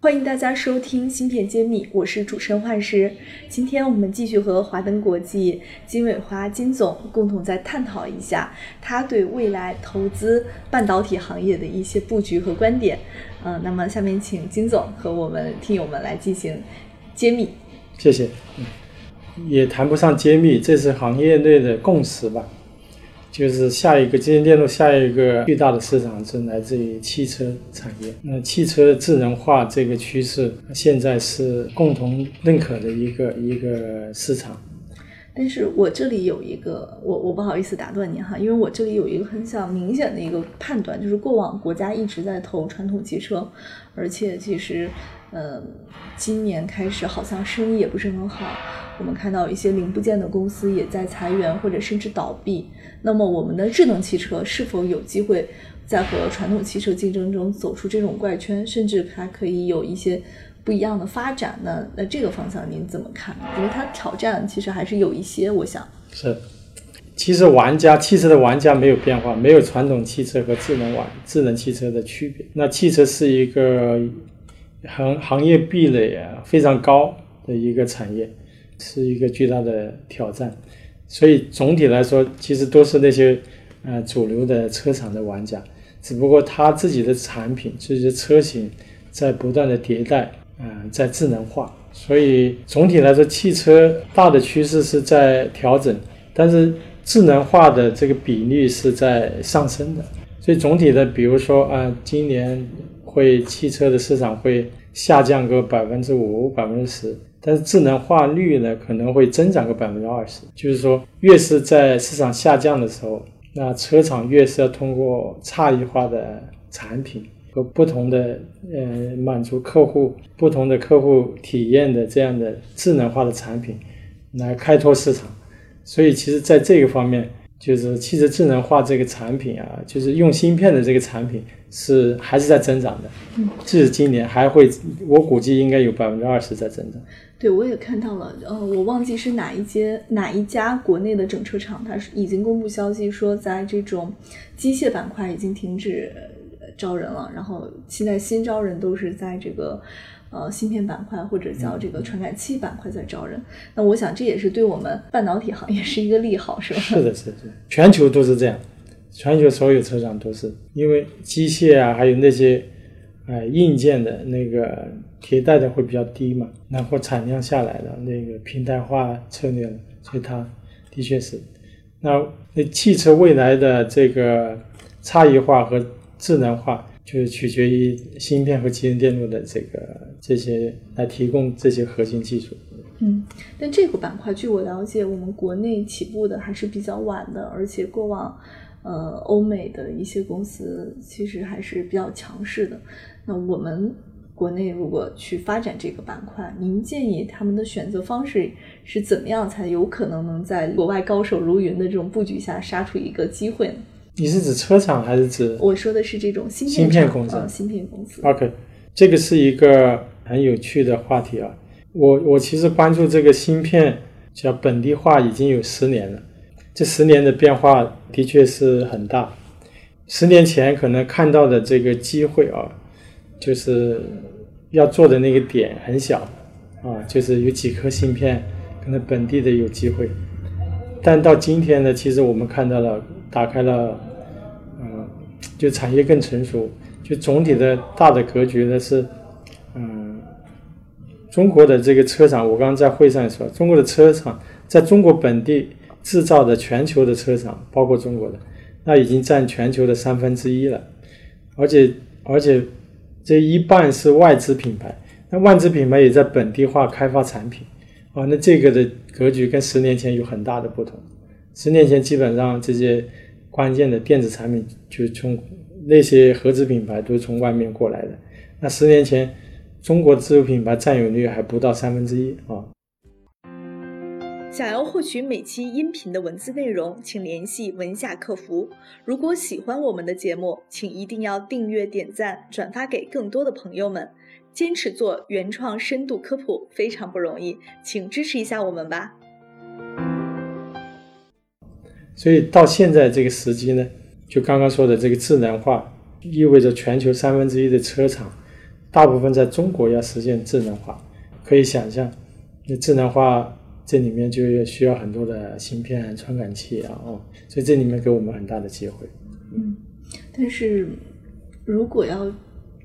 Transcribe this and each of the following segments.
欢迎大家收听《芯片揭秘》，我是主持人幻石。今天我们继续和华登国际金伟华金总共同再探讨一下他对未来投资半导体行业的一些布局和观点。呃，那么下面请金总和我们听友们来进行揭秘。谢谢。也谈不上揭秘，这是行业内的共识吧。就是下一个今天电路下一个巨大的市场是来自于汽车产业。那汽车智能化这个趋势现在是共同认可的一个一个市场。但是我这里有一个，我我不好意思打断您哈，因为我这里有一个很小明显的一个判断，就是过往国家一直在投传统汽车，而且其实，呃，今年开始好像生意也不是很好。我们看到一些零部件的公司也在裁员或者甚至倒闭。那么我们的智能汽车是否有机会在和传统汽车竞争中走出这种怪圈，甚至还可以有一些不一样的发展呢？那这个方向您怎么看？因为它挑战其实还是有一些，我想是。其实玩家汽车的玩家没有变化，没有传统汽车和智能玩智能汽车的区别。那汽车是一个行行业壁垒啊非常高的一个产业。是一个巨大的挑战，所以总体来说，其实都是那些呃主流的车厂的玩家，只不过他自己的产品这些车型在不断的迭代，嗯，在智能化，所以总体来说，汽车大的趋势是在调整，但是智能化的这个比例是在上升的，所以总体的，比如说啊，今年会汽车的市场会下降个百分之五、百分之十。但是智能化率呢可能会增长个百分之二十，就是说越是在市场下降的时候，那车厂越是要通过差异化的产品和不同的呃满足客户不同的客户体验的这样的智能化的产品来开拓市场。所以其实在这个方面，就是汽车智能化这个产品啊，就是用芯片的这个产品是还是在增长的。嗯，即使今年还会，我估计应该有百分之二十在增长。对，我也看到了，呃，我忘记是哪一间哪一家国内的整车厂，它是已经公布消息说，在这种机械板块已经停止招人了，然后现在新招人都是在这个呃芯片板块或者叫这个传感器板块在招人。那我想这也是对我们半导体行业是一个利好，是吧？是的，是的，全球都是这样，全球所有车厂都是因为机械啊，还有那些。呃，硬件的那个迭代的会比较低嘛，然后产量下来了，那个平台化策略了，所以它的确是。那那汽车未来的这个差异化和智能化，就是取决于芯片和集成电路的这个这些来提供这些核心技术。嗯，但这个板块据我了解，我们国内起步的还是比较晚的，而且过往呃欧美的一些公司其实还是比较强势的。那我们国内如果去发展这个板块，您建议他们的选择方式是怎么样才有可能能在国外高手如云的这种布局下杀出一个机会呢？你是指车厂还是指？我说的是这种芯片公司。芯片公司。OK，这个是一个很有趣的话题啊。我我其实关注这个芯片叫本地化已经有十年了，这十年的变化的确是很大。十年前可能看到的这个机会啊。就是要做的那个点很小，啊，就是有几颗芯片，可能本地的有机会。但到今天呢，其实我们看到了，打开了，嗯，就产业更成熟，就总体的大的格局呢是，嗯，中国的这个车厂，我刚刚在会上说，中国的车厂在中国本地制造的全球的车厂，包括中国的，那已经占全球的三分之一了，而且而且。这一半是外资品牌，那外资品牌也在本地化开发产品，啊，那这个的格局跟十年前有很大的不同。十年前基本上这些关键的电子产品就从那些合资品牌都是从外面过来的，那十年前中国自主品牌占有率还不到三分之一啊。想要获取每期音频的文字内容，请联系文夏客服。如果喜欢我们的节目，请一定要订阅、点赞、转发给更多的朋友们。坚持做原创深度科普非常不容易，请支持一下我们吧。所以到现在这个时机呢，就刚刚说的这个智能化，意味着全球三分之一的车厂，大部分在中国要实现智能化。可以想象，那智能化这里面就要需要很多的芯片、传感器啊，哦，所以这里面给我们很大的机会。嗯，但是如果要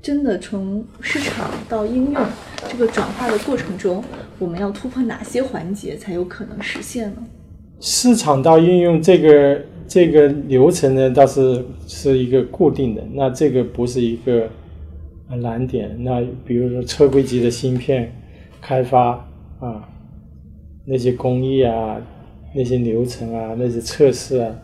真的从市场到应用这个转化的过程中，我们要突破哪些环节才有可能实现呢？市场到应用这个这个流程呢，倒是是一个固定的，那这个不是一个难点。那比如说车规级的芯片开发啊，那些工艺啊，那些流程啊，那些测试啊。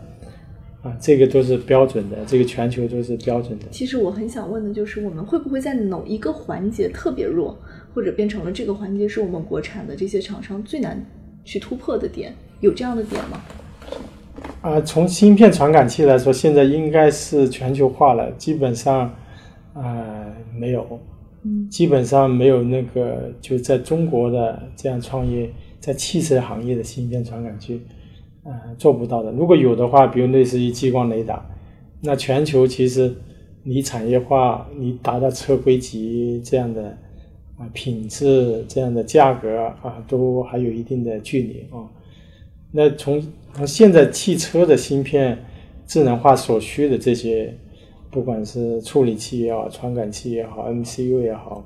啊，这个都是标准的，这个全球都是标准的。其实我很想问的就是，我们会不会在某一个环节特别弱，或者变成了这个环节是我们国产的这些厂商最难去突破的点？有这样的点吗？啊，从芯片传感器来说，现在应该是全球化了，基本上啊没有，嗯，基本上没有那个就在中国的这样创业，在汽车行业的芯片传感器。呃，做不到的。如果有的话，比如类似于激光雷达，那全球其实你产业化，你达到车规级这样的啊品质这样的价格啊，都还有一定的距离啊。那从从现在汽车的芯片智能化所需的这些，不管是处理器也好，传感器也好，MCU 也好，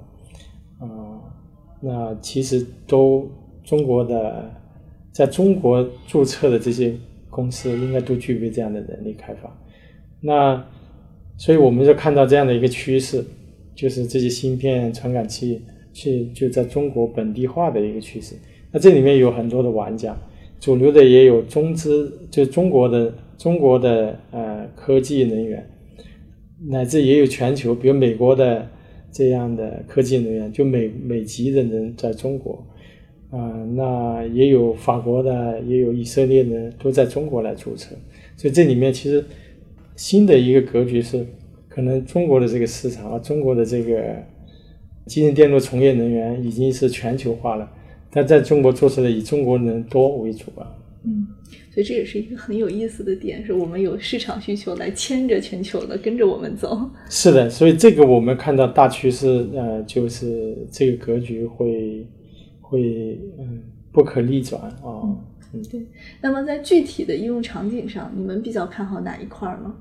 啊，那其实都中国的。在中国注册的这些公司应该都具备这样的能力开发，那所以我们就看到这样的一个趋势，就是这些芯片传感器是就在中国本地化的一个趋势。那这里面有很多的玩家，主流的也有中资，就中国的中国的呃科技人员，乃至也有全球，比如美国的这样的科技人员，就美美籍的人在中国。啊，那也有法国的，也有以色列的，都在中国来注册。所以这里面其实新的一个格局是，可能中国的这个市场啊，中国的这个集成电路从业人员已经是全球化了，但在中国做出的以中国人多为主吧。嗯，所以这也是一个很有意思的点，是我们有市场需求来牵着全球的跟着我们走。是的，所以这个我们看到大趋势，呃，就是这个格局会。会嗯不可逆转啊，嗯对。那么在具体的应用场景上，你们比较看好哪一块呢？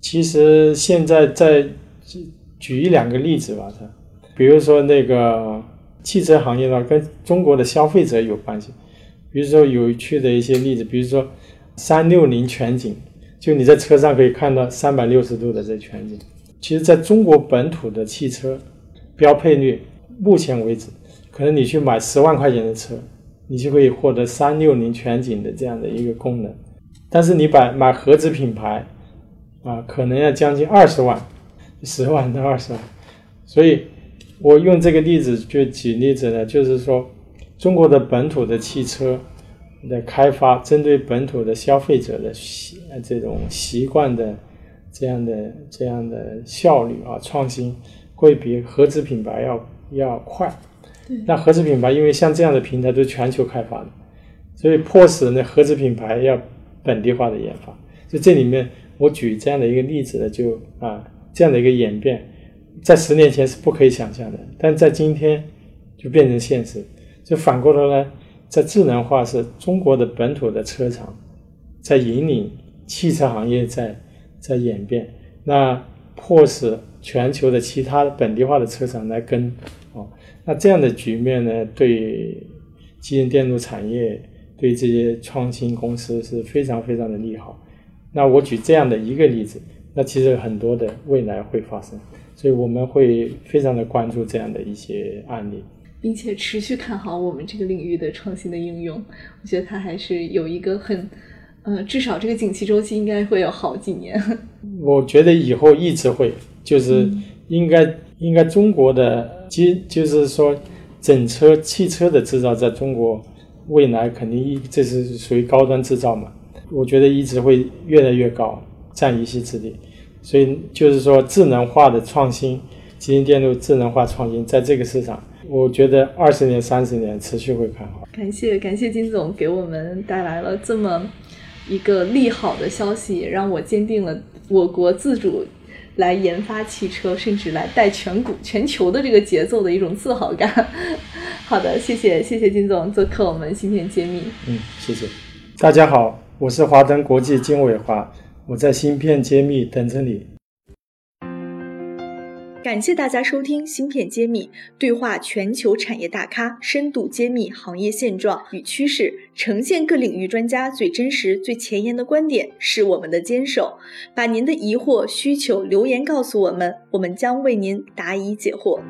其实现在在举举一两个例子吧，它比如说那个汽车行业呢，跟中国的消费者有关系。比如说有趣的一些例子，比如说三六零全景，就你在车上可以看到三百六十度的这全景。其实在中国本土的汽车标配率，目前为止。可能你去买十万块钱的车，你就可以获得三六零全景的这样的一个功能。但是你买买合资品牌，啊，可能要将近二十万，十万到二十万。所以，我用这个例子就举例子呢，就是说，中国的本土的汽车的开发，针对本土的消费者的习这种习惯的这样的这样的效率啊，创新会比合资品牌要要快。那合资品牌，因为像这样的平台都全球开发的，所以迫使那合资品牌要本地化的研发。就这里面，我举这样的一个例子呢，就啊，这样的一个演变，在十年前是不可以想象的，但在今天就变成现实。就反过头来，在智能化是中国的本土的车厂在引领汽车行业在在演变，那迫使全球的其他本地化的车厂来跟。那这样的局面呢，对集成电路产业、对这些创新公司是非常非常的利好。那我举这样的一个例子，那其实很多的未来会发生，所以我们会非常的关注这样的一些案例，并且持续看好我们这个领域的创新的应用。我觉得它还是有一个很，呃，至少这个景气周期应该会有好几年。我觉得以后一直会，就是应该应该中国的。即就是说，整车汽车的制造在中国，未来肯定一这是属于高端制造嘛，我觉得一直会越来越高，占一席之地。所以就是说，智能化的创新，集成电路智能化创新，在这个市场，我觉得二十年、三十年持续会看好。感谢感谢金总给我们带来了这么一个利好的消息，让我坚定了我国自主来研发汽车，甚至来带全股全球的这个节奏的一种自豪感。好的，谢谢谢谢金总做客我们芯片揭秘。嗯，谢谢。大家好，我是华登国际金伟华。我在芯片揭秘等着你。感谢大家收听《芯片揭秘》，对话全球产业大咖，深度揭秘行业现状与趋势，呈现各领域专家最真实、最前沿的观点，是我们的坚守。把您的疑惑、需求留言告诉我们，我们将为您答疑解惑。